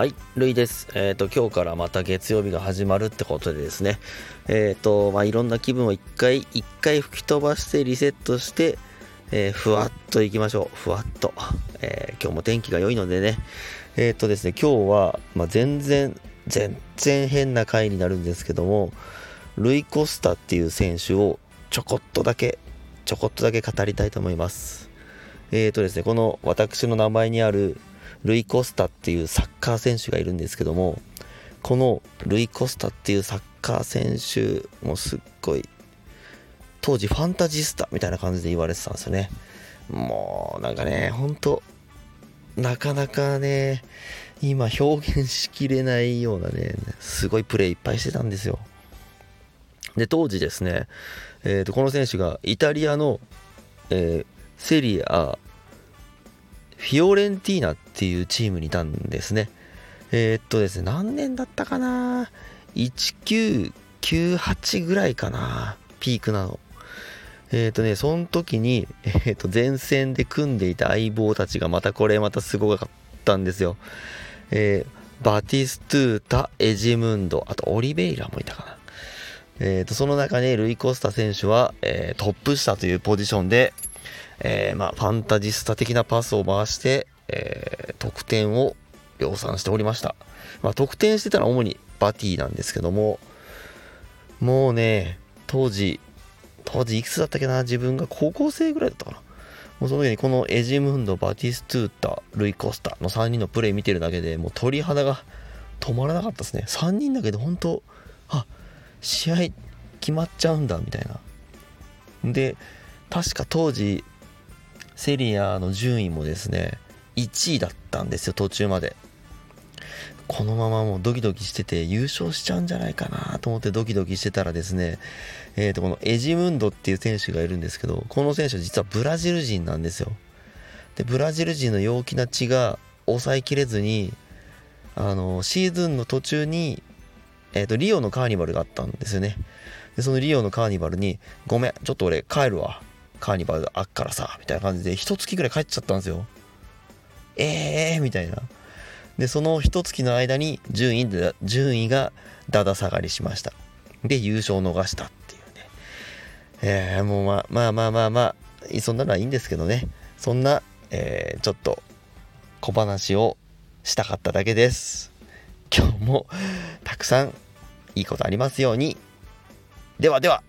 はい、ルイです。えっ、ー、と、今日からまた月曜日が始まるってことでですね、えっ、ー、と、まあ、いろんな気分を一回、一回吹き飛ばしてリセットして、えー、ふわっといきましょう。ふわっと。え今日も天気が良いのでね、えっ、とですね、今日は、まあ、全然、全然変な回になるんですけども、ルイ・コスタっていう選手をちょこっとだけ、ちょこっとだけ語りたいと思います。えっ、とですね、この私の名前にあるルイ・コスタっていうサッカー選手がいるんですけどもこのルイ・コスタっていうサッカー選手もすっごい当時ファンタジスタみたいな感じで言われてたんですよね。もうなんかねほんとなかなかね今表現しきれないようなねすごいプレーいっぱいしてたんですよ。で当時ですね、えー、とこの選手がイタリアの、えー、セリアフィオレンティーナっていうチームにいたんですね。えー、っとですね、何年だったかな ?1998 ぐらいかなピークなの。えっ、とね、その時に、えっ、と、前線で組んでいた相棒たちがまたこれまたすごかったんですよ。えー、バティストゥータ、エジムンド、あとオリベイラもいたかな。えっ、と、その中にルイ・コスタ選手は、えトップ下というポジションで、えー、まあ、ファンタジスタ的なパスを回して、えー、得点を量産しておりました。まあ、得点してたのは主にバティなんですけども、もうね、当時、当時いくつだったっけな？自分が高校生ぐらいだったかなもうその時にこのエジムンド、バティストゥータ、ルイ・コスタの3人のプレー見てるだけでもう鳥肌が止まらなかったですね。3人だけで本当、あ、試合決まっちゃうんだみたいな。で、確か当時セリアの順位もですね1位だったんですよ途中まで。このままもうドキドキしてて優勝しちゃうんじゃないかなと思ってドキドキしてたらですねえー、とこのエジムンドっていう選手がいるんですけどこの選手は実はブラジル人なんですよ。でブラジル人の陽気な血が抑えきれずにあのシーズンの途中に、えー、とリオのカーニバルがあったんですよね。でそのリオのカーニバルに「ごめんちょっと俺帰るわ。カーニバルあっからさ、みたいな感じで、一月ぐらい帰っちゃったんですよ。えーみたいな。で、その一月の間に順位で、順位がだだ下がりしました。で、優勝を逃したっていうね。えー、もうまあまあまあまあまあ、そんなのはいいんですけどね。そんな、えー、ちょっと小話をしたかっただけです。今日もたくさんいいことありますように。ではでは。